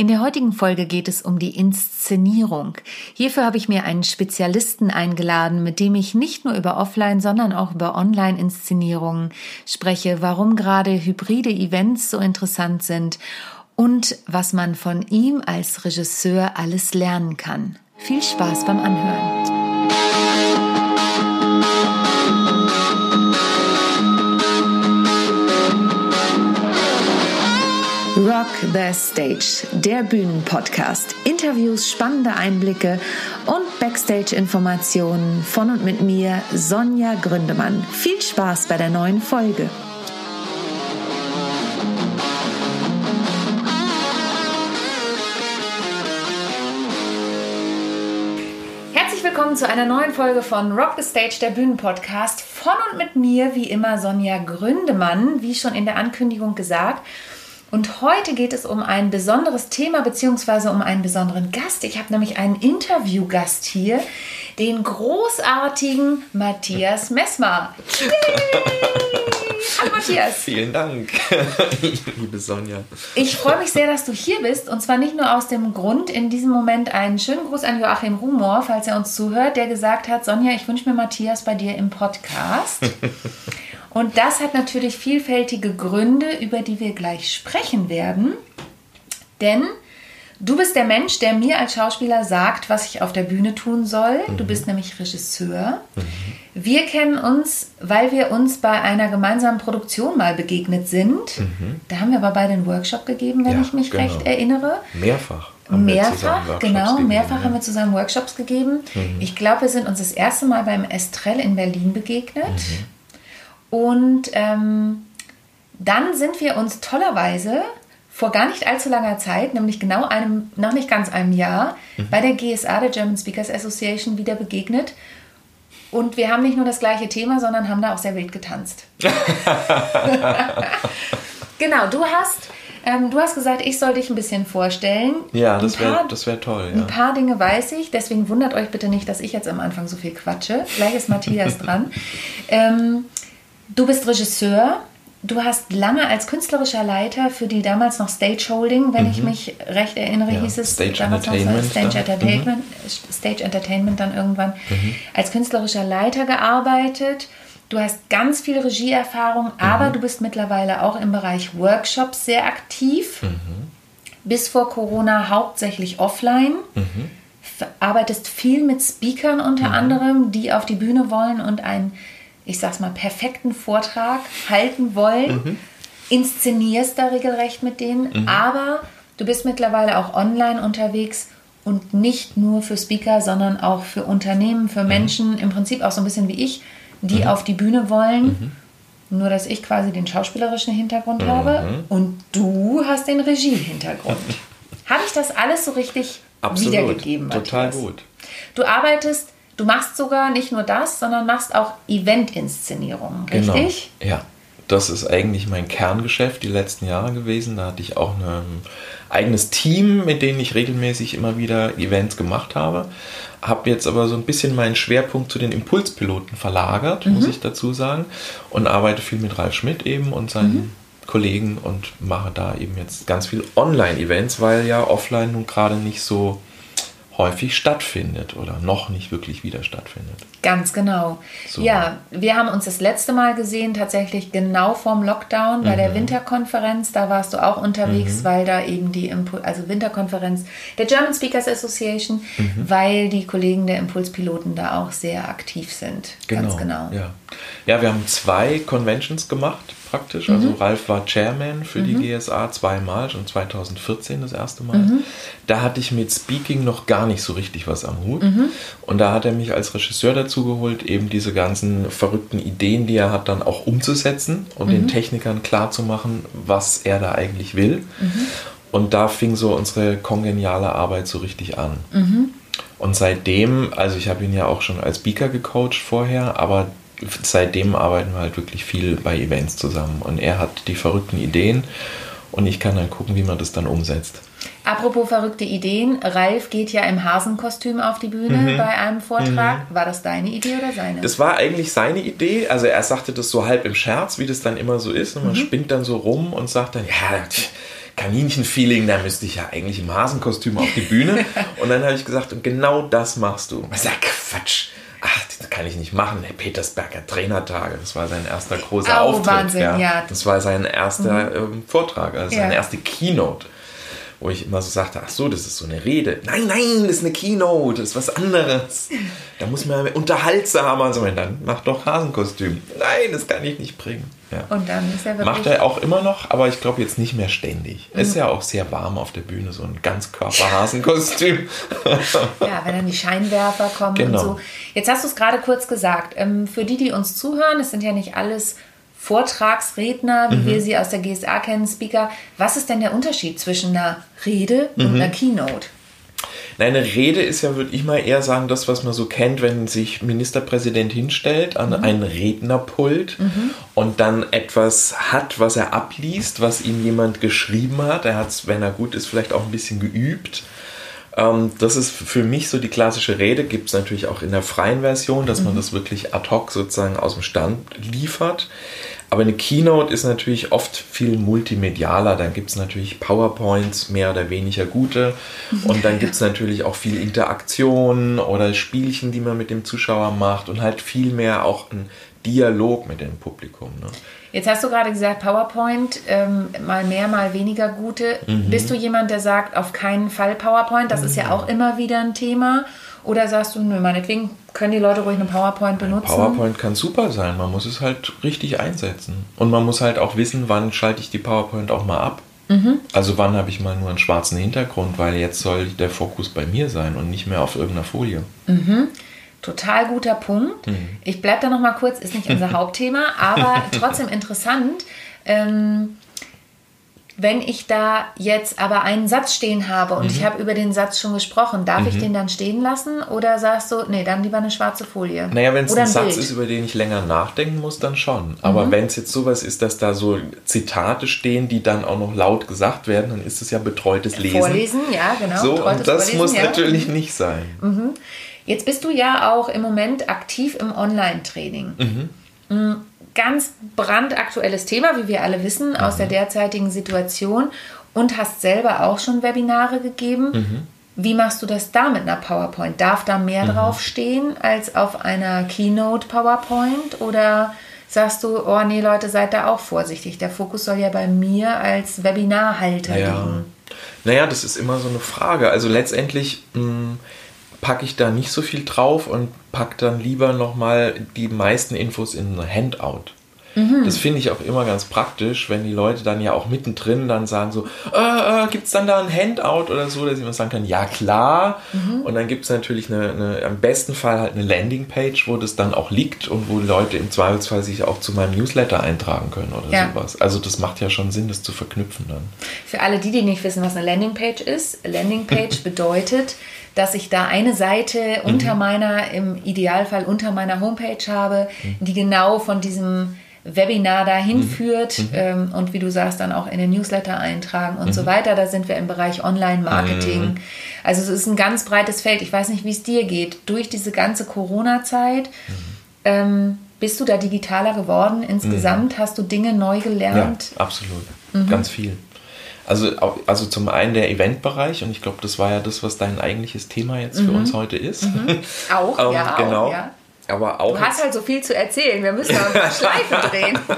In der heutigen Folge geht es um die Inszenierung. Hierfür habe ich mir einen Spezialisten eingeladen, mit dem ich nicht nur über Offline, sondern auch über Online-Inszenierungen spreche, warum gerade hybride Events so interessant sind und was man von ihm als Regisseur alles lernen kann. Viel Spaß beim Anhören. Rock the Stage, der Bühnenpodcast. Interviews, spannende Einblicke und Backstage-Informationen von und mit mir, Sonja Gründemann. Viel Spaß bei der neuen Folge. Herzlich willkommen zu einer neuen Folge von Rock the Stage, der Bühnenpodcast. Von und mit mir, wie immer, Sonja Gründemann, wie schon in der Ankündigung gesagt. Und heute geht es um ein besonderes Thema beziehungsweise um einen besonderen Gast. Ich habe nämlich einen Interviewgast hier, den großartigen Matthias Messmer. Hallo Matthias. Vielen Dank, liebe Sonja. Ich freue mich sehr, dass du hier bist. Und zwar nicht nur aus dem Grund, in diesem Moment einen schönen Gruß an Joachim Rumor, falls er uns zuhört, der gesagt hat, Sonja, ich wünsche mir Matthias bei dir im Podcast. Und das hat natürlich vielfältige Gründe, über die wir gleich sprechen werden. Denn du bist der Mensch, der mir als Schauspieler sagt, was ich auf der Bühne tun soll. Mhm. Du bist nämlich Regisseur. Mhm. Wir kennen uns, weil wir uns bei einer gemeinsamen Produktion mal begegnet sind. Mhm. Da haben wir aber beide einen Workshop gegeben, wenn ja, ich mich genau. recht erinnere. Mehrfach. Mehrfach, genau, gegeben, mehrfach ja. haben wir zusammen Workshops gegeben. Mhm. Ich glaube, wir sind uns das erste Mal beim Estrell in Berlin begegnet. Und ähm, dann sind wir uns tollerweise vor gar nicht allzu langer Zeit, nämlich genau einem, noch nicht ganz einem Jahr, mhm. bei der GSA, der German Speakers Association, wieder begegnet. Und wir haben nicht nur das gleiche Thema, sondern haben da auch sehr wild getanzt. genau, du hast, ähm, du hast gesagt, ich soll dich ein bisschen vorstellen. Ja, das wäre wär toll. Ja. Ein paar Dinge weiß ich, deswegen wundert euch bitte nicht, dass ich jetzt am Anfang so viel quatsche. Gleich ist Matthias dran. Ähm, Du bist Regisseur. Du hast lange als künstlerischer Leiter für die damals noch Stage Holding, wenn mhm. ich mich recht erinnere, ja, hieß es Stage damals Entertainment noch so Stage Entertainment, mhm. Stage Entertainment dann irgendwann mhm. als künstlerischer Leiter gearbeitet. Du hast ganz viel Regieerfahrung, mhm. aber du bist mittlerweile auch im Bereich Workshops sehr aktiv. Mhm. Bis vor Corona hauptsächlich offline. Mhm. Arbeitest viel mit Speakern unter anderem, die auf die Bühne wollen und ein ich sag's mal, perfekten Vortrag halten wollen, mhm. inszenierst da regelrecht mit denen, mhm. aber du bist mittlerweile auch online unterwegs und nicht nur für Speaker, sondern auch für Unternehmen, für mhm. Menschen, im Prinzip auch so ein bisschen wie ich, die mhm. auf die Bühne wollen. Mhm. Nur, dass ich quasi den schauspielerischen Hintergrund habe mhm. und du hast den Regie-Hintergrund. habe ich das alles so richtig Absolut. wiedergegeben? Total Matthias? gut. Du arbeitest Du machst sogar nicht nur das, sondern machst auch Event-Inszenierungen, genau. richtig? Genau. Ja, das ist eigentlich mein Kerngeschäft die letzten Jahre gewesen. Da hatte ich auch ein eigenes Team, mit dem ich regelmäßig immer wieder Events gemacht habe. Habe jetzt aber so ein bisschen meinen Schwerpunkt zu den Impulspiloten verlagert, mhm. muss ich dazu sagen. Und arbeite viel mit Ralf Schmidt eben und seinen mhm. Kollegen und mache da eben jetzt ganz viel Online-Events, weil ja offline nun gerade nicht so häufig stattfindet oder noch nicht wirklich wieder stattfindet. Ganz genau. So. Ja, wir haben uns das letzte Mal gesehen, tatsächlich genau vorm Lockdown bei mhm. der Winterkonferenz. Da warst du auch unterwegs, mhm. weil da eben die Impul also Winterkonferenz der German Speakers Association, mhm. weil die Kollegen der Impulspiloten da auch sehr aktiv sind. Genau. Ganz genau. Ja. Ja, wir haben zwei Conventions gemacht praktisch. Also mhm. Also Ralf war Chairman für mhm. die GSA zweimal, schon 2014 das erste Mal. Mhm. Da hatte ich mit Speaking noch gar nicht so richtig was am Hut. Mhm. Und da hat er mich als Regisseur dazu geholt, eben diese ganzen verrückten Ideen, die er hat, dann auch umzusetzen und den mhm. Technikern klarzumachen, was er da eigentlich will. Mhm. Und da fing so unsere kongeniale Arbeit so richtig an. Und seitdem, also ich habe ihn ja auch schon als Speaker gecoacht vorher, aber seitdem arbeiten wir halt wirklich viel bei Events zusammen. Und er hat die verrückten Ideen und ich kann dann gucken, wie man das dann umsetzt. Apropos verrückte Ideen, Ralf geht ja im Hasenkostüm auf die Bühne mhm. bei einem Vortrag. Mhm. War das deine Idee oder seine? Das war eigentlich seine Idee. Also er sagte das so halb im Scherz, wie das dann immer so ist. Und man mhm. spinnt dann so rum und sagt dann, ja, Kaninchenfeeling, da müsste ich ja eigentlich im Hasenkostüm auf die Bühne. und dann habe ich gesagt, und genau das machst du. Ich sage, Quatsch. Ach, das kann ich nicht machen. Der Petersberger Trainertage, das war sein erster großer Oh, Auftritt. Wahnsinn, ja. Das war sein erster ähm, Vortrag, also Ja. seine erste Keynote. Wo ich immer so sagte, ach so, das ist so eine Rede. Nein, nein, das ist eine Keynote, das ist was anderes. Da muss man unterhaltsamer sein. Dann mach doch Hasenkostüm. Nein, das kann ich nicht bringen. Ja. Und dann ist er wirklich. Macht er auch immer noch, aber ich glaube jetzt nicht mehr ständig. Ist ja auch sehr warm auf der Bühne, so ein Ganzkörper-Hasenkostüm. Ja, wenn dann die Scheinwerfer kommen Genau. und so. Jetzt hast du es gerade kurz gesagt. Ähm, für die, die uns zuhören, es sind ja nicht alles Vortragsredner, Mhm. wie wir sie aus der GSA kennen, Speaker. Was ist denn der Unterschied zwischen einer Rede und Mhm. einer Keynote? Nein, eine Rede ist ja, würde ich mal eher sagen, das, was man so kennt, wenn sich Ministerpräsident hinstellt an ein Rednerpult und dann etwas hat, was er abliest, was ihm jemand geschrieben hat. Er hat es, wenn er gut ist, vielleicht auch ein bisschen geübt. Ähm, das ist für mich so die klassische Rede. Gibt es natürlich auch in der freien Version, dass man das wirklich ad hoc sozusagen aus dem Stand liefert. Aber eine Keynote ist natürlich oft viel multimedialer. Dann gibt es natürlich PowerPoints, mehr oder weniger gute. Und dann gibt es natürlich auch viel Interaktion oder Spielchen, die man mit dem Zuschauer macht und halt viel mehr auch ein Dialog mit dem Publikum. Ne? Jetzt hast du gerade gesagt, PowerPoint, ähm, mal mehr, mal weniger gute. Mhm. Bist du jemand, der sagt, auf keinen Fall PowerPoint? Das ist ja auch immer wieder ein Thema. Oder sagst du, nö, meinetwegen können die Leute ruhig eine PowerPoint benutzen? PowerPoint kann super sein. Man muss es halt richtig einsetzen. Und man muss halt auch wissen, wann schalte ich die PowerPoint auch mal ab. Also wann habe ich mal nur einen schwarzen Hintergrund, weil jetzt soll der Fokus bei mir sein und nicht mehr auf irgendeiner Folie. Total guter Punkt. Mhm. Ich bleibe da noch mal kurz, ist nicht unser Hauptthema, aber trotzdem interessant. Ähm, wenn ich da jetzt aber einen Satz stehen habe und Mhm. ich habe über den Satz schon gesprochen, darf ich den dann stehen lassen oder sagst du, nee, dann lieber eine schwarze Folie? Naja, wenn es oder ein Satz ist, über den ich länger nachdenken muss, dann schon. Aber wenn es jetzt sowas ist, dass da so Zitate stehen, die dann auch noch laut gesagt werden, dann ist es ja betreutes Lesen. Vorlesen, ja, genau. So, und das Vorlesen, muss ja. Mhm. natürlich nicht sein. Jetzt bist du ja auch im Moment aktiv im Online-Training. Mm, Ganz brandaktuelles Thema, wie wir alle wissen, aus der derzeitigen Situation und hast selber auch schon Webinare gegeben. Wie machst du das da mit einer PowerPoint? Darf da mehr drauf stehen als auf einer Keynote PowerPoint? Oder sagst du, oh nee, Leute, seid da auch vorsichtig. Der Fokus soll ja bei mir als Webinarhalter Ja. liegen. Naja, das ist immer so eine Frage. Also letztendlich mh, packe ich da nicht so viel drauf und packe dann lieber nochmal die meisten Infos in ein Handout. Das finde ich auch immer ganz praktisch, wenn die Leute dann ja auch mittendrin dann sagen so, äh, äh, gibt es dann da ein Handout oder so, dass ich immer sagen kann, ja klar. Und dann gibt es natürlich eine, eine, am besten Fall halt eine Landingpage, wo das dann auch liegt und wo Leute im Zweifelsfall sich auch zu meinem Newsletter eintragen können oder Ja. sowas. Also das macht ja schon Sinn, das zu verknüpfen dann. Für alle die, die nicht wissen, was eine Landingpage ist, Landingpage bedeutet, dass ich da eine Seite unter meiner, im Idealfall unter meiner Homepage habe, die genau von diesem Webinar dahin führt ähm, und wie du sagst, dann auch in den Newsletter eintragen und so weiter. Da sind wir im Bereich Online-Marketing. Also es ist ein ganz breites Feld. Ich weiß nicht, wie es dir geht. Durch diese ganze Corona-Zeit ähm, bist du da digitaler geworden insgesamt? Hast du Dinge neu gelernt? Ja, absolut. Ganz viel. Also, also zum einen der Eventbereich und ich glaube, das war ja das, was dein eigentliches Thema jetzt für uns heute ist. Auch, Ähm, ja, genau. auch, ja. Aber auch Du hast halt so viel zu erzählen. Wir müssen da ein paar Schleifen drehen.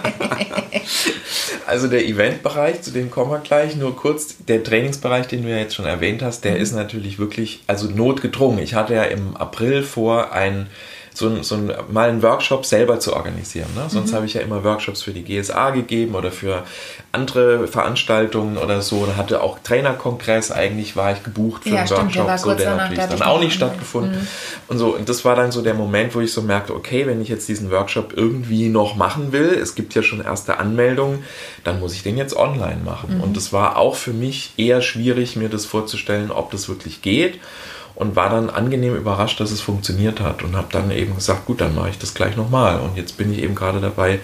Also der Eventbereich, zu dem kommen wir gleich. Nur kurz, der Trainingsbereich, den du ja jetzt schon erwähnt hast, der ist natürlich wirklich, also notgedrungen. Ich hatte ja im April vor, ein, so, ein, so ein, mal einen Workshop selber zu organisieren. Ne? Sonst habe ich ja immer Workshops für die GSA gegeben oder für andere Veranstaltungen oder so. Da hatte auch Trainerkongress, eigentlich war ich gebucht für Ja, einen stimmt, der Workshop, war so, der natürlich der dann auch nicht stattgefunden. Und so, und das war dann so der Moment, wo ich so merkte, okay, wenn ich jetzt diesen Workshop irgendwie noch machen will, es gibt ja schon erste Anmeldungen, dann muss ich den jetzt online machen. Und es war auch für mich eher schwierig, mir das vorzustellen, ob das wirklich geht. Und war dann angenehm überrascht, dass es funktioniert hat. Und habe dann eben gesagt, gut, dann mache ich das gleich nochmal. Und jetzt bin ich eben gerade dabei,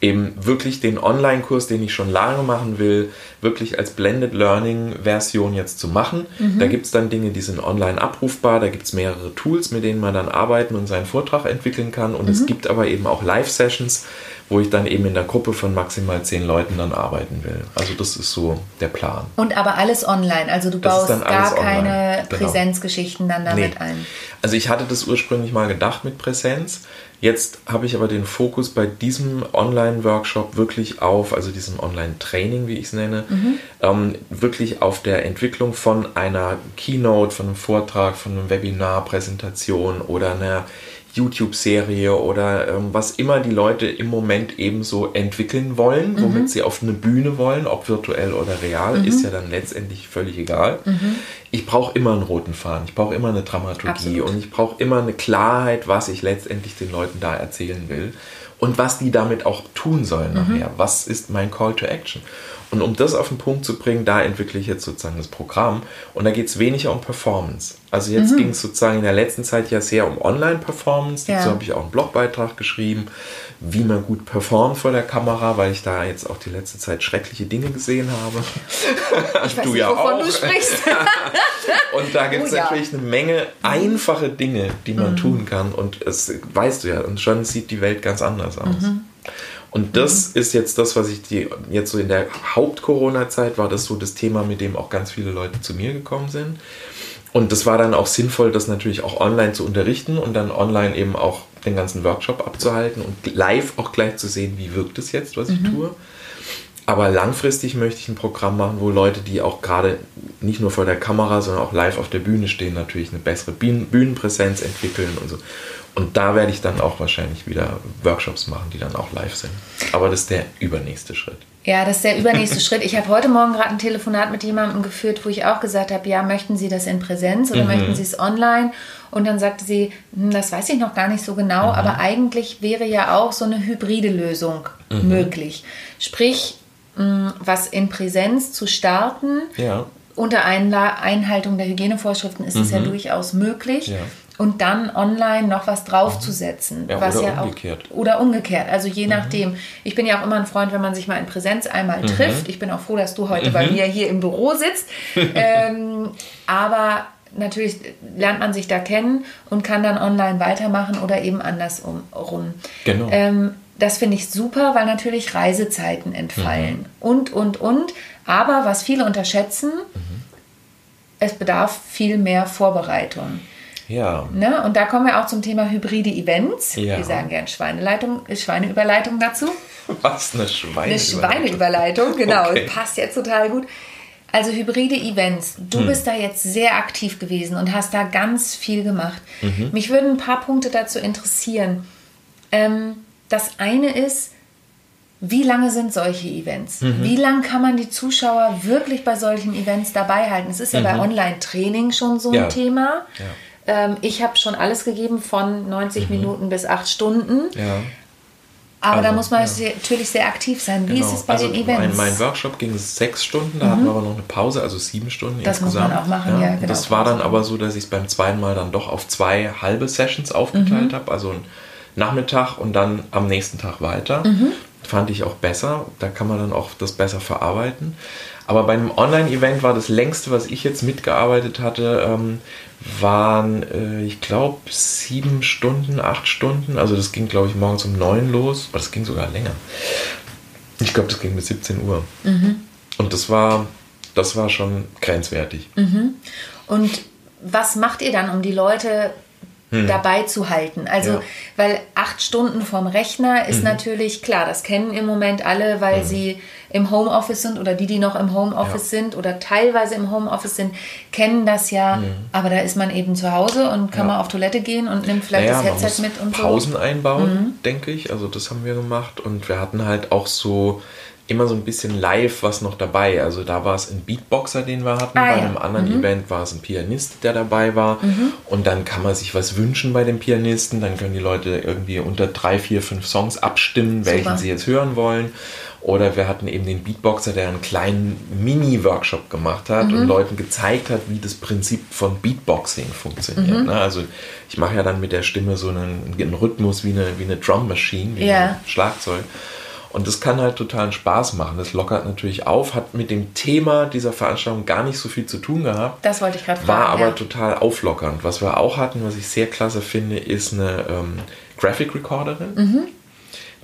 eben wirklich den Online-Kurs, den ich schon lange machen will, wirklich als Blended Learning-Version jetzt zu machen. Da gibt es dann Dinge, die sind online abrufbar, da gibt es mehrere Tools, mit denen man dann arbeiten und seinen Vortrag entwickeln kann. Und es gibt aber eben auch Live-Sessions, wo ich dann eben in der Gruppe von maximal zehn Leuten dann arbeiten will. Also das ist so der Plan. Und aber alles online, also du Das baust gar keine genau. Präsenzgeschichten dann damit Nee. ein. Also ich hatte das ursprünglich mal gedacht mit Präsenz. Jetzt habe ich aber den Fokus bei diesem Online-Workshop wirklich auf, also diesem Online-Training, wie ich es nenne, ähm, wirklich auf der Entwicklung von einer Keynote, von einem Vortrag, von einem Webinar, Präsentation oder einer YouTube-Serie oder ähm, was immer die Leute im Moment eben so entwickeln wollen, womit sie auf eine Bühne wollen, ob virtuell oder real, ist ja dann letztendlich völlig egal. Ich brauche immer einen roten Faden, ich brauche immer eine Dramaturgie Absolut. und ich brauche immer eine Klarheit, was ich letztendlich den Leuten da erzählen will und was die damit auch tun sollen nachher. Was ist mein Call to Action? Und um das auf den Punkt zu bringen, da entwickle ich jetzt sozusagen das Programm. Und da geht es weniger um Performance. Also jetzt ging es sozusagen in der letzten Zeit ja sehr um Online-Performance. Ja. Dazu habe ich auch einen Blogbeitrag geschrieben, wie man gut performt vor der Kamera, weil ich da jetzt auch die letzte Zeit schreckliche Dinge gesehen habe. Ich weiß Du nicht, ja wovon auch. du sprichst. Und da gibt es Oh ja. natürlich eine Menge einfache Dinge, die man tun kann. Und es weißt du ja, und schon sieht die Welt ganz anders aus. Und das ist jetzt das, was ich die jetzt so in der Haupt-Corona-Zeit war das so das Thema, mit dem auch ganz viele Leute zu mir gekommen sind. Und das war dann auch sinnvoll, das natürlich auch online zu unterrichten und dann online eben auch den ganzen Workshop abzuhalten und live auch gleich zu sehen, wie wirkt es jetzt, was ich tue. Aber langfristig möchte ich ein Programm machen, wo Leute, die auch gerade nicht nur vor der Kamera, sondern auch live auf der Bühne stehen, natürlich eine bessere Bühnen Bühnenpräsenz entwickeln und so. Und da werde ich dann auch wahrscheinlich wieder Workshops machen, die dann auch live sind. Aber das ist der übernächste Schritt. Ja, das ist der übernächste Schritt. Ich habe heute Morgen gerade ein Telefonat mit jemandem geführt, wo ich auch gesagt habe, ja, möchten Sie das in Präsenz oder möchten Sie es online? Und dann sagte sie, hm, das weiß ich noch gar nicht so genau, aber eigentlich wäre ja auch so eine hybride Lösung möglich. Sprich, mh, was in Präsenz zu starten, Ja. unter Einhaltung der Hygienevorschriften ist es ja durchaus möglich. Ja. Und dann online noch was draufzusetzen. Ja, was oder ja umgekehrt. Auch, oder umgekehrt. Also je nachdem. Ich bin ja auch immer ein Freund, wenn man sich mal in Präsenz einmal trifft. Ich bin auch froh, dass du heute bei mir hier im Büro sitzt. ähm, aber natürlich lernt man sich da kennen und kann dann online weitermachen oder eben andersrum. rum. Genau. Ähm, das finde ich super, weil natürlich Reisezeiten entfallen. Und, und, und. Aber was viele unterschätzen, es bedarf viel mehr Vorbereitung. Ja. Ne? Und da kommen wir auch zum Thema hybride Events. Ja. Wir sagen gern Schweineleitung, Schweineüberleitung dazu. Was eine Schweine. Eine Schweineüberleitung, genau. Okay. Passt jetzt total gut. Also hybride Events. Hm. Du bist da jetzt sehr aktiv gewesen und hast da ganz viel gemacht. Mhm. Mich würden ein paar Punkte dazu interessieren. Ähm, das eine ist, wie lange sind solche Events? Mhm. Wie lange kann man die Zuschauer wirklich bei solchen Events dabei halten? Es ist ja bei Online-Training schon so ein Mhm. Ja. Thema. Ja. Ähm, ich habe schon alles gegeben von 90 Minuten bis 8 Stunden. Mhm. Ja. Aber da Also, muss man ja. natürlich sehr aktiv sein. Wie Genau. ist es bei also den Events? Mhm. Mein, mein Workshop ging sechs Stunden, da hatten wir aber noch eine Pause, also sieben Stunden Das muss insgesamt. man auch machen, ja, genau. Das war dann aber so, dass ich es beim zweiten Mal dann doch auf zwei halbe Sessions aufgeteilt Mhm. habe, also einen Nachmittag und dann am nächsten Tag weiter. Mhm. Fand ich auch besser, da kann man dann auch das besser verarbeiten. Aber bei einem Online-Event war das längste, was ich jetzt mitgearbeitet hatte, ähm, waren, äh, ich glaube, sieben Stunden, acht Stunden. Also das ging, glaube ich, morgens um neun los. Aber das ging sogar länger. Ich glaube, das ging bis 17 Uhr. Und das war, das war schon grenzwertig. Und was macht ihr dann, um die Leute dabei zu halten? Also, Hm. Ja. weil acht Stunden vom Rechner Mhm. ist natürlich klar, das kennen im Moment alle, weil sie im Homeoffice sind oder die, die noch im Homeoffice Ja. sind oder teilweise im Homeoffice sind, kennen das ja. Aber da ist man eben zu Hause und kann Mhm. Ja. mal auf Toilette gehen und nimmt vielleicht Naja, das Headset mit und Pausen so. einbauen, denke ich. Also das haben wir gemacht. Und wir hatten halt auch so immer so ein bisschen live was noch dabei. Also da war es ein Beatboxer, den wir hatten. Ah, bei ja. einem anderen Event war es ein Pianist, der dabei war. Mhm. Und dann kann man sich was wünschen bei dem Pianisten. Dann können die Leute irgendwie unter drei, vier, fünf Songs abstimmen, welchen sie jetzt hören wollen. Oder wir hatten eben den Beatboxer, der einen kleinen Mini-Workshop gemacht hat Mhm. und Leuten gezeigt hat, wie das Prinzip von Beatboxing funktioniert. Mhm. Ne? Also ich mache ja dann mit der Stimme so einen, einen Rhythmus wie eine, wie eine Drum Machine, wie Ja. ein Schlagzeug. Und das kann halt totalen Spaß machen. Das lockert natürlich auf, hat mit dem Thema dieser Veranstaltung gar nicht so viel zu tun gehabt. Das wollte ich gerade fragen. War aber ja. total auflockernd. Was wir auch hatten, was ich sehr klasse finde, ist eine ähm, Graphic Recorderin, Mhm.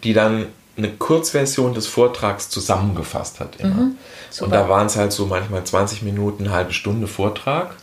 die dann eine Kurzversion des Vortrags zusammengefasst hat immer. Mhm, und da waren es halt so manchmal 20 Minuten, eine halbe Stunde Vortrag.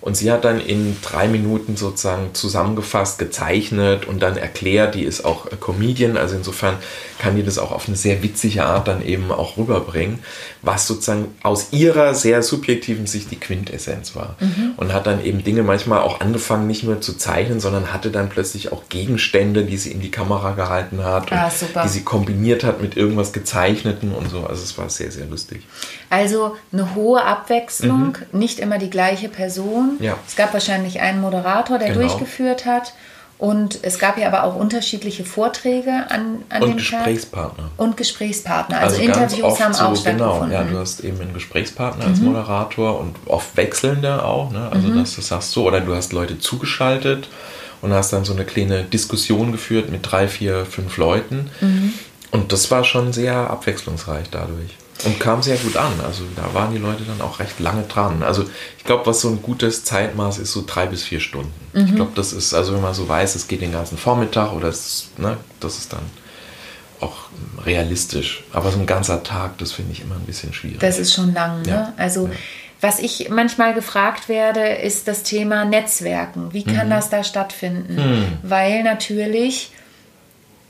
Und sie hat dann in drei Minuten sozusagen zusammengefasst, gezeichnet und dann erklärt, die ist auch Comedian, also insofern kann die das auch auf eine sehr witzige Art dann eben auch rüberbringen, was sozusagen aus ihrer sehr subjektiven Sicht die Quintessenz war. Mhm. Und hat dann eben Dinge manchmal auch angefangen, nicht nur zu zeichnen, sondern hatte dann plötzlich auch Gegenstände, die sie in die Kamera gehalten hat ah, die sie kombiniert hat mit irgendwas Gezeichneten und so. Also es war sehr, sehr lustig. Also eine hohe Abwechslung, mhm. nicht immer die gleiche Person. Ja. Es gab wahrscheinlich einen Moderator, der genau. durchgeführt hat. Und es gab ja aber auch unterschiedliche Vorträge an, an und dem Gesprächspartner. Tag. Und Gesprächspartner. Also, also Interviews haben auch so, stattgefunden. Genau, ja, du hast eben einen Gesprächspartner mhm. als Moderator und oft wechselnde auch. Ne? Also, mhm. dass du sagst so, oder du hast Leute zugeschaltet und hast dann so eine kleine Diskussion geführt mit drei, vier, fünf Leuten. Mhm. Und das war schon sehr abwechslungsreich dadurch. Und kam sehr gut an. Also da waren die Leute dann auch recht lange dran. Also ich glaube, was so ein gutes Zeitmaß ist, so drei bis vier Stunden. Mhm. Ich glaube, das ist, also wenn man so weiß, es geht den ganzen Vormittag oder es, ne, das ist dann auch realistisch. Aber so ein ganzer Tag, das finde ich immer ein bisschen schwierig. Das ist schon lang, ne? Ja. Also ja. was ich manchmal gefragt werde, ist das Thema Netzwerken. Wie kann mhm. das da stattfinden? Mhm. Weil natürlich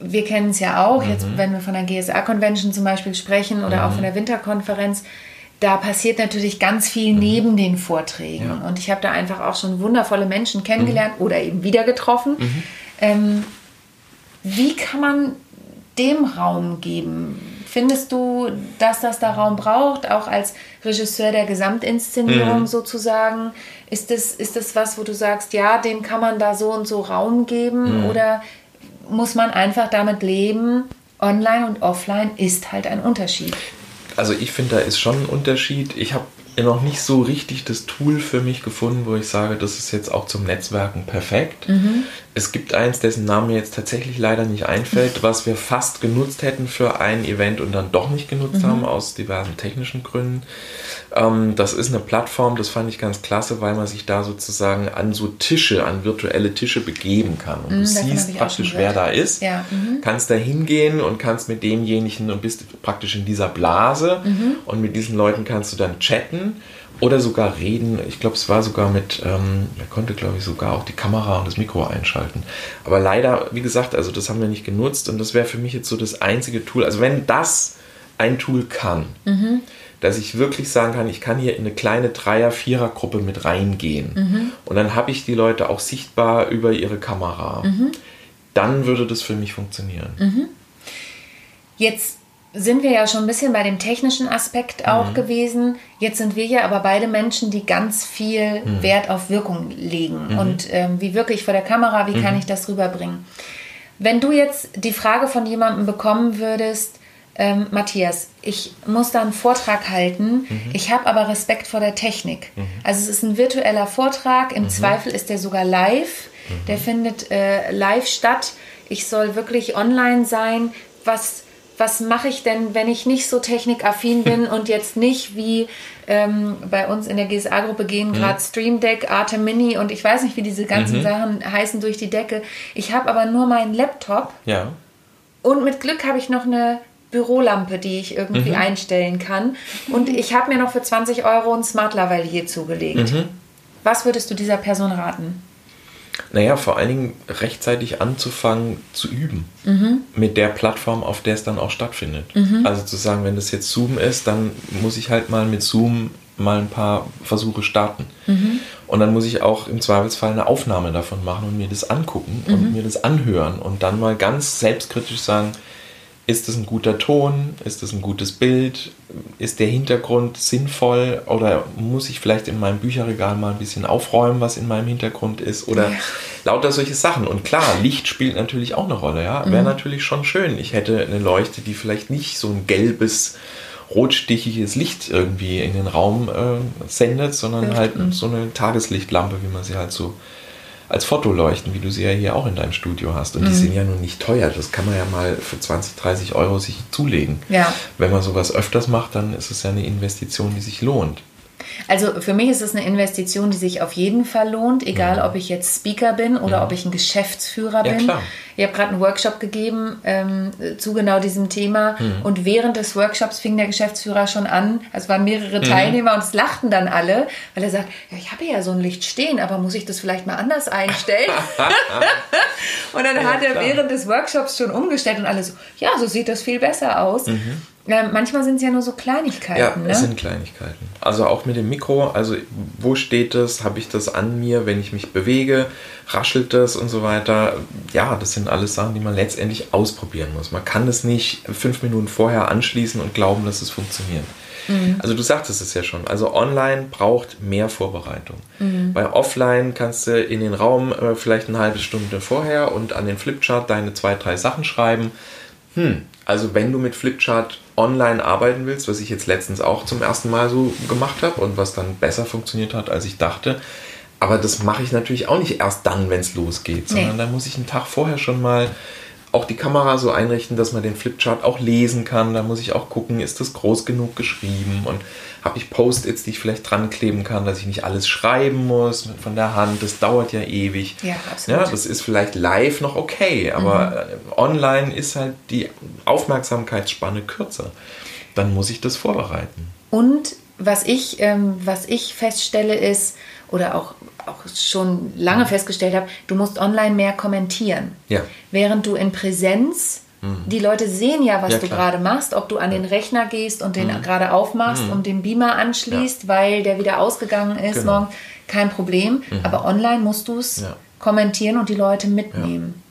wir kennen es ja auch, mhm. jetzt wenn wir von der GSA-Convention zum Beispiel sprechen oder mhm. auch von der Winterkonferenz, da passiert natürlich ganz viel mhm. neben den Vorträgen. Ja. Und ich habe da einfach auch schon wundervolle Menschen kennengelernt mhm. oder eben wieder getroffen. Mhm. Ähm, wie kann man dem Raum geben? Findest du, dass das da Raum braucht, auch als Regisseur der Gesamtinszenierung mhm. sozusagen? Ist das, ist das was, wo du sagst, ja, dem kann man da so und so Raum geben? Oder muss man einfach damit leben, online und offline ist halt ein Unterschied. Also ich finde, da ist schon ein Unterschied. Ich habe noch nicht so richtig das Tool für mich gefunden, wo ich sage, das ist jetzt auch zum Netzwerken perfekt. Mhm. Es gibt eins, dessen Name jetzt tatsächlich leider nicht einfällt, was wir fast genutzt hätten für ein Event und dann doch nicht genutzt mhm. haben aus diversen technischen Gründen. Ähm, das ist eine Plattform, das fand ich ganz klasse, weil man sich da sozusagen an so Tische, an virtuelle Tische begeben kann. Und mm, du siehst praktisch, wer da ist, ja. mhm. kannst da hingehen und kannst mit demjenigen und bist praktisch in dieser Blase mhm. und mit diesen Leuten kannst du dann chatten oder sogar reden. Ich glaube, es war sogar mit, ähm, er konnte, glaube ich, sogar auch die Kamera und das Mikro einschalten. Aber leider, wie gesagt, also das haben wir nicht genutzt und das wäre für mich jetzt so das einzige Tool. Also wenn das ein Tool kann, mhm dass ich wirklich sagen kann, ich kann hier in eine kleine Dreier-, Vierer-Gruppe mit reingehen. Mhm. Und dann habe ich die Leute auch sichtbar über ihre Kamera. Mhm. Dann würde das für mich funktionieren. Mhm. Jetzt sind wir ja schon ein bisschen bei dem technischen Aspekt auch mhm. gewesen. Jetzt sind wir ja aber beide Menschen, die ganz viel mhm. Wert auf Wirkung legen. Mhm. Und ähm, wie wirklich vor der Kamera, wie kann ich das rüberbringen? Wenn du jetzt die Frage von jemandem bekommen würdest, ähm, Matthias, ich muss da einen Vortrag halten, mhm. ich habe aber Respekt vor der Technik. Mhm. Also es ist ein virtueller Vortrag, im mhm. Zweifel ist der sogar live, mhm. der findet äh, live statt. Ich soll wirklich online sein. Was, was mache ich denn, wenn ich nicht so technikaffin bin und jetzt nicht wie ähm, bei uns in der GSA-Gruppe gehen mhm. gerade Stream Deck, Arte Mini und ich weiß nicht, wie diese ganzen mhm. Sachen heißen durch die Decke. Ich habe aber nur meinen Laptop. Ja. Und mit Glück habe ich noch eine Bürolampe, die ich irgendwie mhm. einstellen kann. Und ich habe mir noch für 20 Euro ein Smart Lavalier zugelegt. Mhm. Was würdest du dieser Person raten? Naja, vor allen Dingen rechtzeitig anzufangen zu üben mhm. mit der Plattform, auf der es dann auch stattfindet. Mhm. Also zu sagen, wenn das jetzt Zoom ist, dann muss ich halt mal mit Zoom mal ein paar Versuche starten. Mhm. Und dann muss ich auch im Zweifelsfall eine Aufnahme davon machen und mir das angucken und mhm. mir das anhören und dann mal ganz selbstkritisch sagen, ist es ein guter Ton? Ist es ein gutes Bild? Ist der Hintergrund sinnvoll? Oder muss ich vielleicht in meinem Bücherregal mal ein bisschen aufräumen, was in meinem Hintergrund ist? Oder ja. lauter solche Sachen. Und klar, Licht spielt natürlich auch eine Rolle. Ja? Wäre mhm. natürlich schon schön. Ich hätte eine Leuchte, die vielleicht nicht so ein gelbes, rotstichiges Licht irgendwie in den Raum äh, sendet, sondern halt so eine Tageslichtlampe, wie man sie halt so als Fotoleuchten, wie du sie ja hier auch in deinem Studio hast. Und mhm. die sind ja nun nicht teuer. Das kann man ja mal für 20, 30 Euro sich zulegen. Ja. Wenn man sowas öfters macht, dann ist es ja eine Investition, die sich lohnt. Also für mich ist es eine Investition, die sich auf jeden Fall lohnt, egal Mhm. ob ich jetzt Speaker bin oder ob ich ein Geschäftsführer Ja, bin. klar. Ich habe gerade einen Workshop gegeben ähm, zu genau diesem Thema Mhm. und während des Workshops fing der Geschäftsführer schon an, es waren Mhm. mehrere Teilnehmer und es lachten dann alle, weil er sagt, ja, ich habe ja so ein Licht stehen, aber muss ich das vielleicht mal anders einstellen? und dann hat er klar. während des Workshops schon umgestellt und alle so, ja, so sieht das viel besser aus. Ähm, manchmal sind es ja nur so Ja, Kleinigkeiten. ne? es sind Kleinigkeiten. Also auch mit dem Mikro, also wo steht es, habe ich das an mir, wenn ich mich bewege, raschelt das und so weiter. Ja, das sind alles Sachen, die man letztendlich ausprobieren muss. Man kann es nicht fünf Minuten vorher anschließen und glauben, dass es funktioniert. Also du sagtest es ja schon, also online braucht mehr Vorbereitung. Bei offline kannst du in den Raum äh, vielleicht eine halbe Stunde vorher und an den Flipchart deine zwei, drei Sachen schreiben. Hm, also wenn du mit Flipchart online arbeiten willst, was ich jetzt letztens auch zum ersten Mal so gemacht habe und was dann besser funktioniert hat, als ich dachte. Aber das mache ich natürlich auch nicht erst dann, wenn es losgeht, sondern Nee. da muss ich einen Tag vorher schon mal auch die Kamera so einrichten, dass man den Flipchart auch lesen kann. Da muss ich auch gucken, ist das groß genug geschrieben und habe ich Post-its, die ich vielleicht dran kleben kann, dass ich nicht alles schreiben muss von der Hand. Das dauert ja ewig. Ja, absolut. Ja, das ist vielleicht live noch okay, aber äh, online ist halt die Aufmerksamkeitsspanne kürzer. Dann muss ich das vorbereiten. Und was ich, ähm, was ich feststelle ist, oder auch, auch schon lange festgestellt habe, du musst online mehr kommentieren. Ja. Während du in Präsenz, die Leute sehen ja, was Ja, du gerade machst, ob du an den Rechner gehst und den gerade aufmachst und den Beamer anschließt, weil der wieder ausgegangen ist Genau. morgen, kein Problem. Aber online musst du es Ja. kommentieren und die Leute mitnehmen.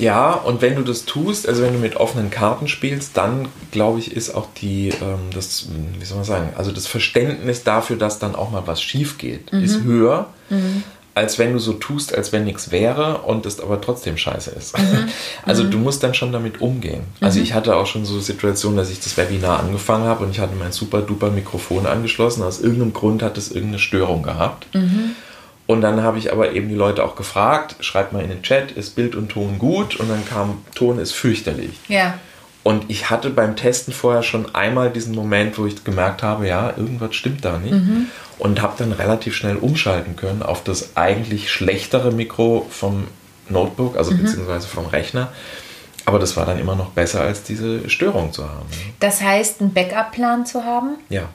Ja, und wenn du das tust, also wenn du mit offenen Karten spielst, dann glaube ich, ist auch die, ähm, das, wie soll man sagen, also das Verständnis dafür, dass dann auch mal was schief geht, ist höher, als wenn du so tust, als wenn nichts wäre und es aber trotzdem scheiße ist. Also du musst dann schon damit umgehen. Also ich hatte auch schon so Situationen, dass ich das Webinar angefangen habe und ich hatte mein super duper Mikrofon angeschlossen. Aus irgendeinem Grund hat es irgendeine Störung gehabt. Und dann habe ich aber eben die Leute auch gefragt, schreibt mal in den Chat, ist Bild und Ton gut? Und dann kam, Ton ist fürchterlich. Ja. Und ich hatte beim Testen vorher schon einmal diesen Moment, wo ich gemerkt habe, ja, irgendwas stimmt da nicht. Und habe dann relativ schnell umschalten können auf das eigentlich schlechtere Mikro vom Notebook, also beziehungsweise vom Rechner. Aber das war dann immer noch besser, als diese Störung zu haben. Das heißt, einen Backup-Plan zu haben. Ja.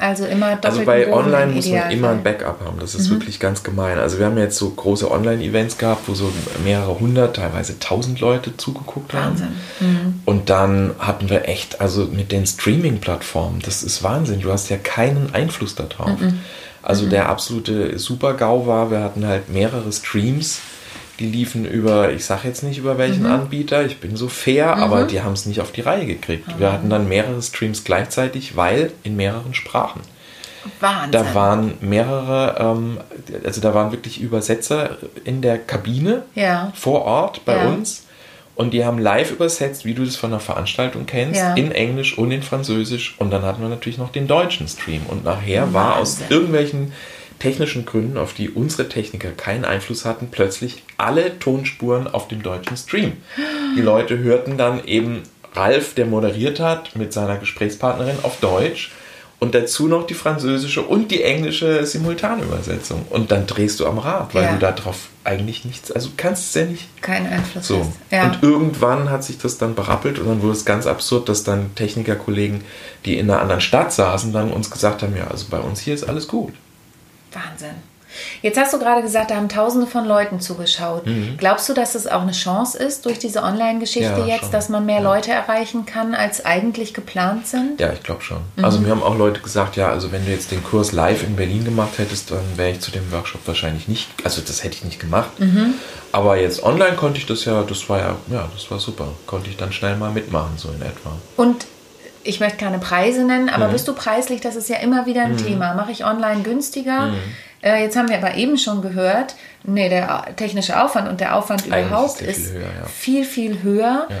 Also immer doppelten Also bei Boden Online muss man immer ein Backup haben. Das ist wirklich ganz gemein. Also wir haben jetzt so große Online-Events gehabt, wo so mehrere hundert, teilweise tausend Leute zugeguckt Wahnsinn. haben. Und dann hatten wir echt, also mit den Streaming-Plattformen, das ist Wahnsinn. Du hast ja keinen Einfluss darauf. Also der absolute Super-GAU war, wir hatten halt mehrere Streams, die liefen über, ich sage jetzt nicht über welchen Anbieter, ich bin so fair, aber die haben es nicht auf die Reihe gekriegt. Wir hatten dann mehrere Streams gleichzeitig, weil in mehreren Sprachen. Wahnsinn. Da waren mehrere, ähm, also da waren wirklich Übersetzer in der Kabine Ja. vor Ort bei Ja. uns. Und die haben live übersetzt, wie du das von einer Veranstaltung kennst, Ja. in Englisch und in Französisch. Und dann hatten wir natürlich noch den deutschen Stream. Und nachher war aus Wahnsinn. irgendwelchen technischen Gründen, auf die unsere Techniker keinen Einfluss hatten, plötzlich alle Tonspuren auf dem deutschen Stream. Die Leute hörten dann eben Ralf, der moderiert hat, mit seiner Gesprächspartnerin auf Deutsch und dazu noch die französische und die englische Simultanübersetzung. Und dann drehst du am Rad, weil Ja. du darauf eigentlich nichts, also kannst es ja nicht Keinen Einfluss so. hast. Ja. Und irgendwann hat sich das dann berappelt und dann wurde es ganz absurd, dass dann Technikerkollegen, die in einer anderen Stadt saßen, dann uns gesagt haben, ja, also bei uns hier ist alles gut. Wahnsinn. Jetzt hast du gerade gesagt, da haben Tausende von Leuten zugeschaut. Glaubst du, dass es auch eine Chance ist durch diese Online-Geschichte Mhm. Ja, jetzt, schon. dass man mehr Ja. Leute erreichen kann, als eigentlich geplant sind? Ja, ich glaube schon. Mhm. Also mir haben auch Leute gesagt, ja, also wenn du jetzt den Kurs live in Berlin gemacht hättest, dann wäre ich zu dem Workshop wahrscheinlich nicht, also das hätte ich nicht gemacht. Mhm. Aber jetzt online konnte ich das ja, das war ja, ja, das war super. Konnte ich dann schnell mal mitmachen, so in etwa. Und ich möchte keine Preise nennen, Mhm. aber bist du preislich? Das ist ja immer wieder ein Thema. Mache ich online günstiger? Äh, jetzt haben wir aber eben schon gehört, nee, der technische Aufwand und der Aufwand Eigentlich überhaupt ist viel ist höher, ja. viel, viel höher. Ja.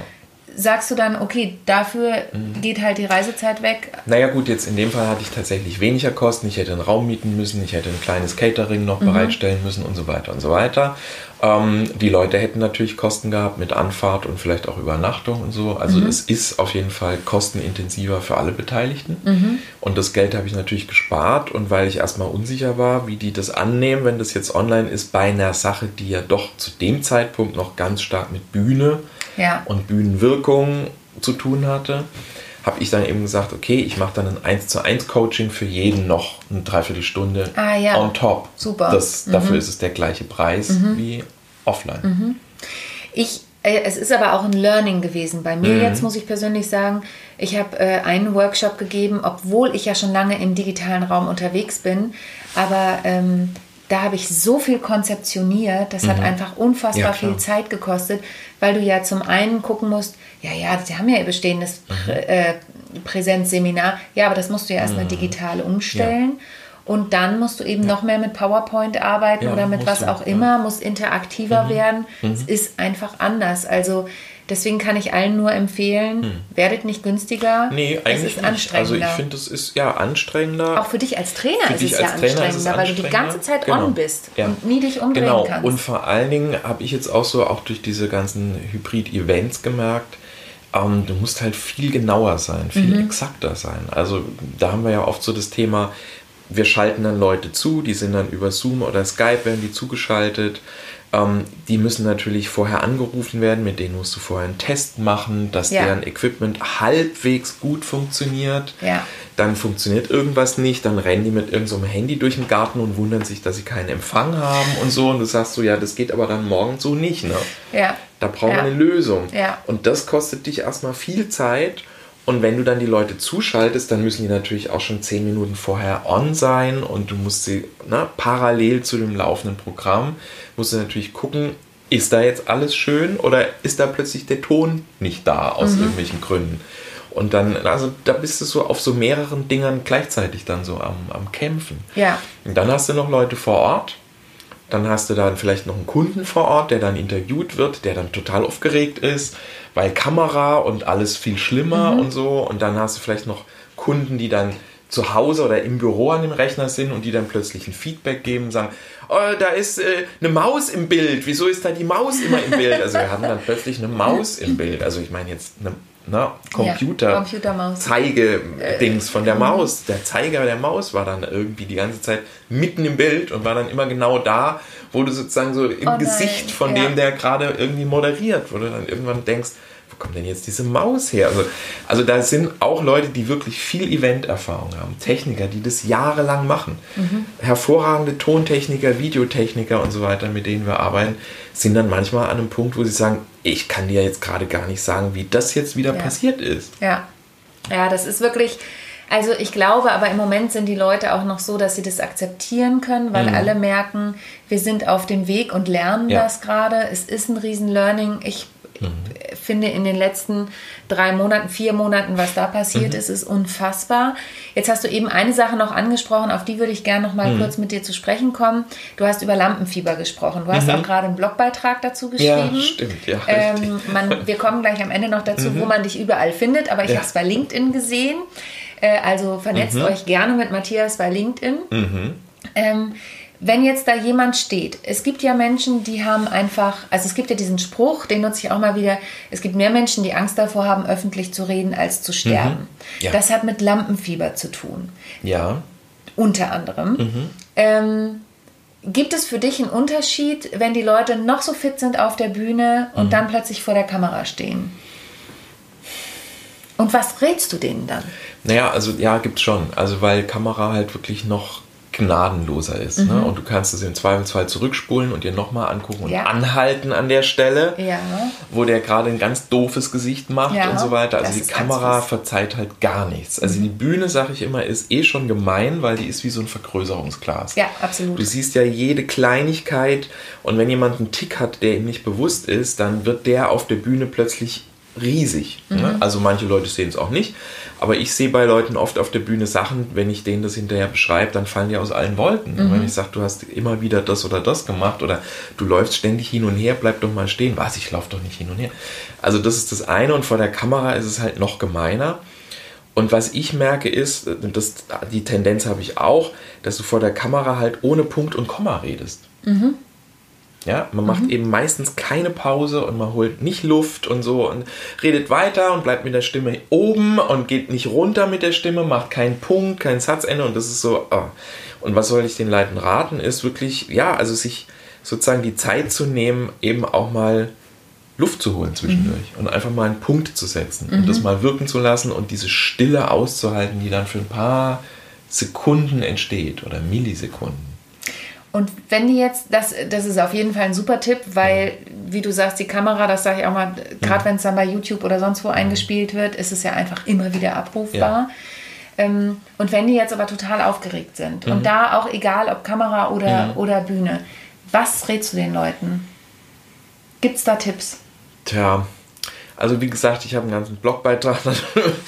Sagst du dann, okay, dafür mhm. geht halt die Reisezeit weg? Naja gut, jetzt in dem Fall hatte ich tatsächlich weniger Kosten. Ich hätte einen Raum mieten müssen, ich hätte ein kleines Catering noch mhm. bereitstellen müssen und so weiter und so weiter. Ähm, die Leute hätten natürlich Kosten gehabt mit Anfahrt und vielleicht auch Übernachtung und so. Also mhm. es ist auf jeden Fall kostenintensiver für alle Beteiligten. Mhm. Und das Geld habe ich natürlich gespart. Und weil ich erstmal unsicher war, wie die das annehmen, wenn das jetzt online ist, bei einer Sache, die ja doch zu dem Zeitpunkt noch ganz stark mit Bühne ja. und Bühnenwirkung zu tun hatte, habe ich dann eben gesagt, okay, ich mache dann ein 1 zu 1 Coaching für jeden noch eine Dreiviertelstunde ah, ja. on top. Super. Das, mhm. Dafür ist es der gleiche Preis mhm. wie offline. Mhm. Ich, äh, es ist aber auch ein Learning gewesen bei mir. Mhm. Jetzt muss ich persönlich sagen, ich habe äh, einen Workshop gegeben, obwohl ich ja schon lange im digitalen Raum unterwegs bin. Aber ähm, da habe ich so viel konzeptioniert, das mhm. hat einfach unfassbar ja, viel Zeit gekostet, weil du ja zum einen gucken musst, ja, ja, sie haben ja ihr bestehendes mhm. Äh, Präsenzseminar, ja, aber das musst du ja erstmal mhm. digital umstellen. Ja. Und dann musst du eben ja. noch mehr mit PowerPoint arbeiten oder mit was auch immer, muss interaktiver mhm. werden. Es mhm. ist einfach anders. Also Deswegen kann ich allen nur empfehlen, hm. werdet nicht günstiger. Nee, eigentlich ist anstrengender. Also ich finde, es ist ja anstrengender. Auch für dich als Trainer für ist es ja anstrengender, weil du die ganze Zeit genau. on bist ja. und nie dich umdrehen genau. kannst. Und vor allen Dingen habe ich jetzt auch so, auch durch diese ganzen Hybrid-Events gemerkt, ähm, du musst halt viel genauer sein, viel mhm. exakter sein. Also da haben wir ja oft so das Thema, wir schalten dann Leute zu, die sind dann über Zoom oder Skype, werden die zugeschaltet ähm, die müssen natürlich vorher angerufen werden, mit denen musst du vorher einen Test machen, dass ja. deren Equipment halbwegs gut funktioniert. Ja. Dann funktioniert irgendwas nicht, dann rennen die mit irgendeinem so Handy durch den Garten und wundern sich, dass sie keinen Empfang haben und so. Und du sagst so, ja, das geht aber dann morgen so nicht. Ne? Ja. Da brauchen wir eine Lösung. Ja. Und das kostet dich erstmal viel Zeit. Und wenn du dann die Leute zuschaltest, dann müssen die natürlich auch schon zehn Minuten vorher on sein und du musst sie ne, parallel zu dem laufenden Programm, musst du natürlich gucken, ist da jetzt alles schön oder ist da plötzlich der Ton nicht da aus mhm. irgendwelchen Gründen. Und dann, also da bist du so auf so mehreren Dingern gleichzeitig dann so am, am Kämpfen. Ja. Und dann hast du noch Leute vor Ort. Dann hast du dann vielleicht noch einen Kunden vor Ort, der dann interviewt wird, der dann total aufgeregt ist weil Kamera und alles viel schlimmer mhm. und so. Und dann hast du vielleicht noch Kunden, die dann zu Hause oder im Büro an dem Rechner sind und die dann plötzlich ein Feedback geben und sagen, oh, da ist äh, eine Maus im Bild, wieso ist da die Maus immer im Bild? Also wir haben dann plötzlich eine Maus im Bild. Also ich meine jetzt eine ne, Computer, ja, Computermaus. Zeigedings von der mhm. Maus. Der Zeiger der Maus war dann irgendwie die ganze Zeit mitten im Bild und war dann immer genau da, wo du sozusagen so im oh Gesicht von ja. dem, der gerade irgendwie moderiert, wo du dann irgendwann denkst, wo kommt denn jetzt diese Maus her? Also, also da sind auch Leute, die wirklich viel Event-Erfahrung haben, Techniker, die das jahrelang machen. Mhm. Hervorragende Tontechniker, Videotechniker und so weiter, mit denen wir arbeiten, sind dann manchmal an einem Punkt, wo sie sagen, ich kann dir jetzt gerade gar nicht sagen, wie das jetzt wieder ja. passiert ist. Ja. Ja, das ist wirklich. Also ich glaube, aber im Moment sind die Leute auch noch so, dass sie das akzeptieren können, weil mhm. alle merken, wir sind auf dem Weg und lernen ja. das gerade. Es ist ein Riesen-Learning. Ich Mhm. finde in den letzten drei Monaten, vier Monaten, was da passiert mhm. ist, ist unfassbar. Jetzt hast du eben eine Sache noch angesprochen, auf die würde ich gerne noch mal mhm. kurz mit dir zu sprechen kommen. Du hast über Lampenfieber gesprochen. Du hast mhm. auch gerade einen Blogbeitrag dazu geschrieben. Ja, stimmt. Ja, ähm, man, wir kommen gleich am Ende noch dazu, wo mhm. man dich überall findet, aber ich ja. habe es bei LinkedIn gesehen. Äh, also vernetzt mhm. euch gerne mit Matthias bei LinkedIn. Ähm, wenn jetzt da jemand steht, es gibt ja Menschen, die haben einfach, also es gibt ja diesen Spruch, den nutze ich auch mal wieder, es gibt mehr Menschen, die Angst davor haben, öffentlich zu reden, als zu sterben. Mhm. Ja. Das hat mit Lampenfieber zu tun. Ja. Unter anderem. Mhm. Ähm, gibt es für dich einen Unterschied, wenn die Leute noch so fit sind auf der Bühne und mhm. dann plötzlich vor der Kamera stehen? Und was rätst du denen dann? Naja, also ja, gibt es schon. Also weil Kamera halt wirklich noch gnadenloser ist. Ne? Mhm. Ne? Und du kannst es im Zweifelsfall zurückspulen und dir nochmal angucken und ja. anhalten an der Stelle, ja. wo der gerade ein ganz doofes Gesicht macht ja, und so weiter. Also die Kamera verzeiht halt gar nichts. Also mhm. die Bühne, sag ich immer, ist eh schon gemein, weil die ist wie so ein Vergrößerungsglas. Ja, absolut. Du siehst ja jede Kleinigkeit und wenn jemand einen Tick hat, der ihm nicht bewusst ist, dann wird der auf der Bühne plötzlich riesig. Ne? Mhm. Ne? Also manche Leute sehen es auch nicht, Aber ich sehe bei Leuten oft auf der Bühne Sachen, wenn ich denen das hinterher beschreibe, dann fallen die aus allen Wolken. Mhm. Wenn ich sage, du hast immer wieder das oder das gemacht oder du läufst ständig hin und her, bleib doch mal stehen. Was, ich laufe doch nicht hin und her. Also das ist das eine und vor der Kamera ist es halt noch gemeiner. Und was ich merke ist, das, die Tendenz habe ich auch, dass du vor der Kamera halt ohne Punkt und Komma redest. Mhm. Ja, man macht mhm. eben meistens keine Pause und man holt nicht Luft und so und redet weiter und bleibt mit der Stimme oben und geht nicht runter mit der Stimme, macht keinen Punkt, kein Satzende und das ist so. Oh. Und was soll ich den Leuten raten, ist wirklich, ja, also sich sozusagen die Zeit zu nehmen, eben auch mal Luft zu holen zwischendurch mhm. und einfach mal einen Punkt zu setzen mhm. und das mal wirken zu lassen und diese Stille auszuhalten, die dann für ein paar Sekunden entsteht oder Millisekunden. Und wenn die jetzt, das, das ist auf jeden Fall ein super Tipp, weil, wie du sagst, die Kamera, das sage ich auch mal, gerade wenn es dann bei YouTube oder sonst wo eingespielt wird, ist es ja einfach immer wieder abrufbar. Ja. Ähm, und wenn die jetzt aber total aufgeregt sind mhm. und da auch egal, ob Kamera oder, mhm. oder Bühne, was rätst du den Leuten? Gibt es da Tipps? Tja, also wie gesagt, ich habe einen ganzen Blogbeitrag.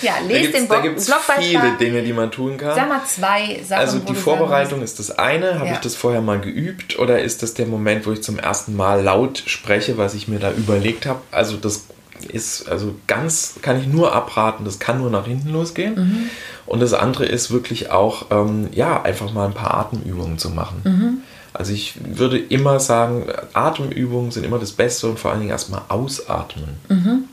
Ja, lest den Blog Da gibt es viele Dinge, die man tun kann. Sag mal zwei Sachen. Also die Vorbereitung ist das eine. Habe ja. ich das vorher mal geübt oder ist das der Moment, wo ich zum ersten Mal laut spreche, was ich mir da überlegt habe? Also das ist, also ganz kann ich nur abraten, das kann nur nach hinten losgehen. Mhm. Und das andere ist wirklich auch, ähm, ja, einfach mal ein paar Atemübungen zu machen. Mhm. Also ich würde immer sagen, Atemübungen sind immer das Beste und vor allen Dingen erstmal ausatmen. Mhm.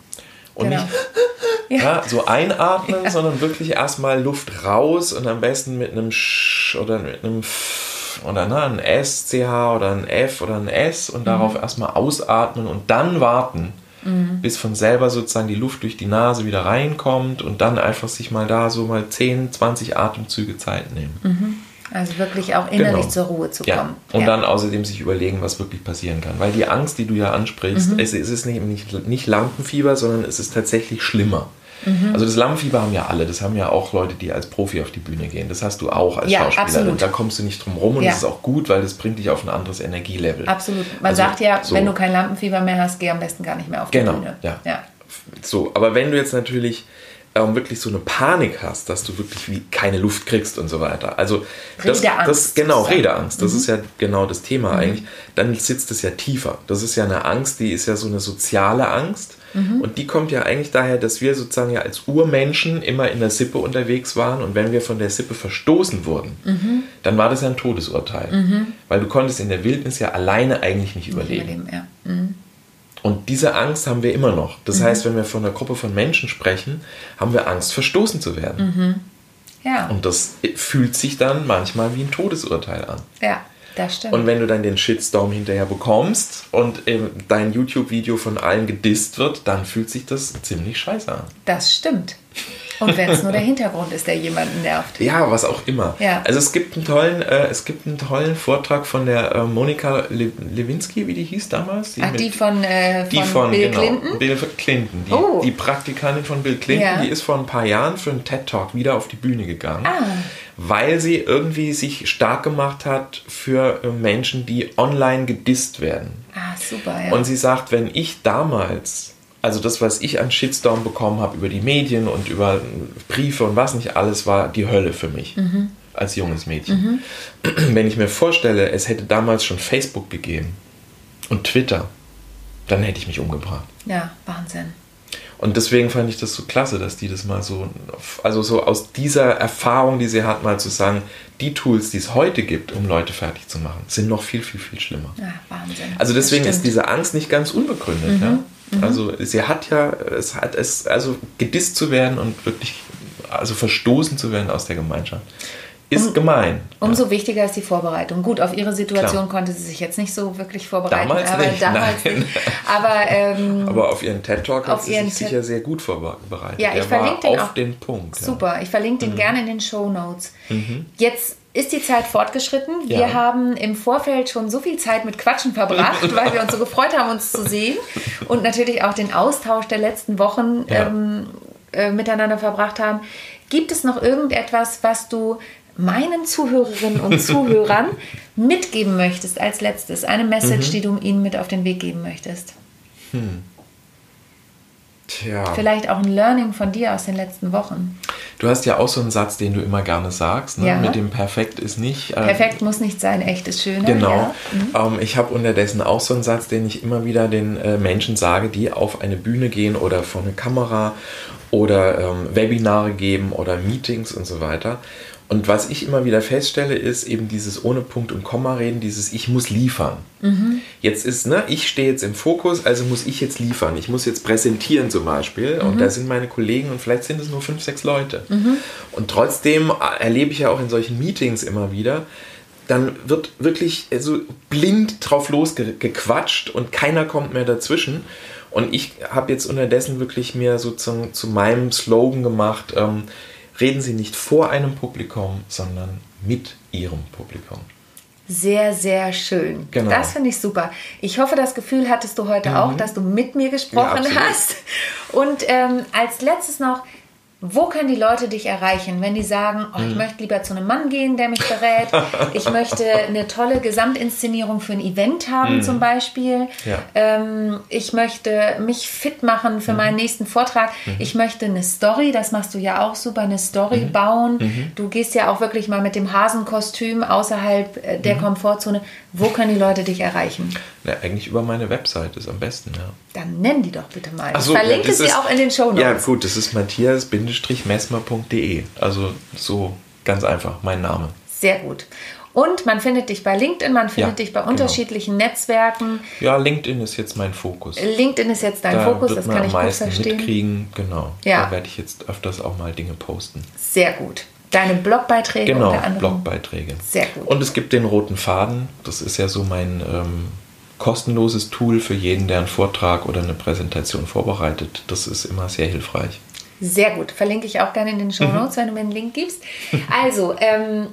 Und genau. nicht ja. so einatmen, ja. sondern wirklich erstmal Luft raus und am besten mit einem Sch oder mit einem F oder ne, ein S, CH oder ein F oder ein S und mhm. darauf erstmal ausatmen und dann warten, mhm. bis von selber sozusagen die Luft durch die Nase wieder reinkommt und dann einfach sich mal da so mal 10, 20 Atemzüge Zeit nehmen. Mhm. Also wirklich auch innerlich genau. zur Ruhe zu kommen. Ja. Und ja. dann außerdem sich überlegen, was wirklich passieren kann. Weil die Angst, die du ja ansprichst, mhm. es, es, ist nicht, nicht, nicht Lampenfieber, sondern es ist tatsächlich schlimmer. Mhm. Also das Lampenfieber haben ja alle. Das haben ja auch Leute, die als Profi auf die Bühne gehen. Das hast du auch als ja, Schauspielerin. Und da kommst du nicht drum rum und ja. das ist auch gut, weil das bringt dich auf ein anderes Energielevel. Absolut. Man also, sagt ja, so. wenn du kein Lampenfieber mehr hast, geh am besten gar nicht mehr auf die genau. Bühne. Ja. ja. So, aber wenn du jetzt natürlich ähm, wirklich so eine Panik hast, dass du wirklich wie keine Luft kriegst und so weiter. Also das, das genau Redeangst, das mhm. ist ja genau das Thema mhm. eigentlich. Dann sitzt es ja tiefer. Das ist ja eine Angst, die ist ja so eine soziale Angst mhm. und die kommt ja eigentlich daher, dass wir sozusagen ja als Urmenschen immer in der Sippe unterwegs waren und wenn wir von der Sippe verstoßen wurden, mhm. dann war das ja ein Todesurteil, mhm. weil du konntest in der Wildnis ja alleine eigentlich nicht überleben. überleben ja. Und diese Angst haben wir immer noch. Das mhm. heißt, wenn wir von einer Gruppe von Menschen sprechen, haben wir Angst, verstoßen zu werden. Mhm. Ja. Und das fühlt sich dann manchmal wie ein Todesurteil an. Ja, das stimmt. Und wenn du dann den Shitstorm hinterher bekommst und dein YouTube-Video von allen gedisst wird, dann fühlt sich das ziemlich scheiße an. Das stimmt. Und wenn es nur der Hintergrund ist, der jemanden nervt. Ja, was auch immer. Ja. Also es gibt einen tollen, äh, es gibt einen tollen Vortrag von der äh, Monika Le Lewinsky, wie die hieß damals. Die, Ach, die von, äh, von, die von Bill genau, Clinton? Bill Clinton. Die, oh. die Praktikantin von Bill Clinton, ja. die ist vor ein paar Jahren für einen TED-Talk wieder auf die Bühne gegangen. Ah. Weil sie irgendwie sich stark gemacht hat für äh, Menschen, die online gedisst werden. Ah, super, ja. Und sie sagt, wenn ich damals also das, was ich an Shitstorm bekommen habe über die Medien und über Briefe und was nicht alles, war die Hölle für mich mhm. als junges Mädchen. Mhm. Wenn ich mir vorstelle, es hätte damals schon Facebook gegeben und Twitter, dann hätte ich mich umgebracht. Ja, Wahnsinn. Und deswegen fand ich das so klasse, dass die das mal so, also so aus dieser Erfahrung, die sie hat, mal zu sagen, die Tools, die es heute gibt, um Leute fertig zu machen, sind noch viel, viel, viel schlimmer. Ja, Wahnsinn. Also deswegen ist diese Angst nicht ganz unbegründet. Mhm. Ja? Mhm. Also sie hat ja, es hat es, also gedisst zu werden und wirklich, also verstoßen zu werden aus der Gemeinschaft. Ist um, gemein. Umso ja. wichtiger ist die Vorbereitung. Gut, auf ihre Situation Klar. konnte sie sich jetzt nicht so wirklich vorbereiten. Damals aber nicht. Damals nein. nicht. Aber, ähm, aber auf ihren TED-Talk hat sie sich sicher sehr gut vorbereitet. Ja, ich verlinke den auf auch, den Punkt. Super, ja. ich verlinke den mhm. gerne in den Show Notes. Mhm. Jetzt ist die Zeit fortgeschritten. Wir ja. haben im Vorfeld schon so viel Zeit mit Quatschen verbracht, weil wir uns so gefreut haben, uns zu sehen und natürlich auch den Austausch der letzten Wochen ja. ähm, äh, miteinander verbracht haben. Gibt es noch irgendetwas, was du meinen Zuhörerinnen und Zuhörern mitgeben möchtest als letztes? Eine Message, mhm. die du ihnen mit auf den Weg geben möchtest? Hm. Tja. Vielleicht auch ein Learning von dir aus den letzten Wochen. Du hast ja auch so einen Satz, den du immer gerne sagst, ne? ja. mit dem Perfekt ist nicht. Äh, Perfekt muss nicht sein, echt ist schöner. Genau. Ja. Mhm. Ähm, ich habe unterdessen auch so einen Satz, den ich immer wieder den äh, Menschen sage, die auf eine Bühne gehen oder vor eine Kamera oder ähm, Webinare geben oder Meetings und so weiter. Und was ich immer wieder feststelle, ist eben dieses ohne Punkt und Komma reden, dieses Ich muss liefern. Mhm. Jetzt ist, ne, ich stehe jetzt im Fokus, also muss ich jetzt liefern. Ich muss jetzt präsentieren zum Beispiel. Mhm. Und da sind meine Kollegen und vielleicht sind es nur fünf, sechs Leute. Mhm. Und trotzdem erlebe ich ja auch in solchen Meetings immer wieder, dann wird wirklich so blind drauf losgequatscht und keiner kommt mehr dazwischen. Und ich habe jetzt unterdessen wirklich mir sozusagen zu meinem Slogan gemacht, ähm, reden Sie nicht vor einem Publikum, sondern mit Ihrem Publikum. Sehr, sehr schön. Genau. Das finde ich super. Ich hoffe, das Gefühl hattest du heute mhm. auch, dass du mit mir gesprochen ja, hast. Und ähm, als letztes noch, wo können die Leute dich erreichen, wenn die sagen, oh, ich mhm. möchte lieber zu einem Mann gehen, der mich berät, ich möchte eine tolle Gesamtinszenierung für ein Event haben mhm. zum Beispiel, ja. ähm, ich möchte mich fit machen für mhm. meinen nächsten Vortrag, mhm. ich möchte eine Story, das machst du ja auch super, eine Story mhm. bauen, mhm. du gehst ja auch wirklich mal mit dem Hasenkostüm außerhalb äh, der Komfortzone, wo können die Leute dich erreichen? Na, eigentlich über meine Website ist am besten, ja. Dann nenn die doch bitte mal. Ich so, verlinke ja, sie ist, auch in den Show Notes. Ja gut, das ist Matthias messmer.de. Also so ganz einfach, mein Name. Sehr gut. Und man findet dich bei LinkedIn, man findet ja, dich bei genau. unterschiedlichen genau. Netzwerken. Ja, LinkedIn ist jetzt mein Fokus. LinkedIn ist jetzt dein da Fokus, das kann ich gut verstehen. Mitkriegen. Genau. Ja. Da werde ich jetzt öfters auch mal Dinge posten. Sehr gut. Deine Blogbeiträge genau, unter anderem. Blogbeiträge. Sehr gut. Und es gibt den roten Faden. Das ist ja so mein ähm, kostenloses Tool für jeden, der einen Vortrag oder eine Präsentation vorbereitet. Das ist immer sehr hilfreich. Sehr gut. Verlinke ich auch gerne in den Show mhm. Notes, mhm. wenn du mir einen Link gibst. Also, ähm,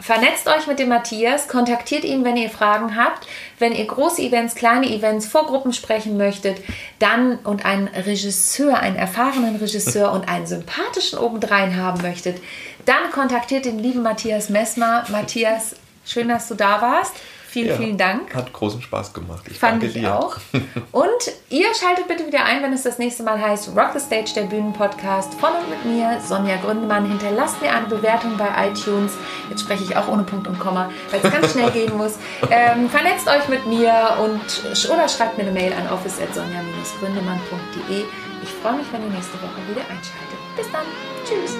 Vernetzt euch mit dem Matthias, kontaktiert ihn, wenn ihr Fragen habt. Wenn ihr große Events, kleine Events vor Gruppen sprechen möchtet, dann und einen Regisseur, einen erfahrenen Regisseur und einen sympathischen obendrein haben möchtet, dann kontaktiert den lieben Matthias Messmer. Matthias, schön, dass du da warst. Vielen, ja, vielen Dank. Hat großen Spaß gemacht. Ich Fand ich dir. auch. Und ihr schaltet bitte wieder ein, wenn es das nächste Mal heißt Rock the Stage, der Bühnenpodcast von und mit mir, Sonja Gründemann. Hinterlasst mir eine Bewertung bei iTunes. Jetzt spreche ich auch ohne Punkt und Komma, weil es ganz schnell gehen muss. Ähm, vernetzt euch mit mir und oder schreibt mir eine Mail an office.sonja-gründemann.de. Ich freue mich, wenn ihr nächste Woche wieder einschaltet. Bis dann. Tschüss.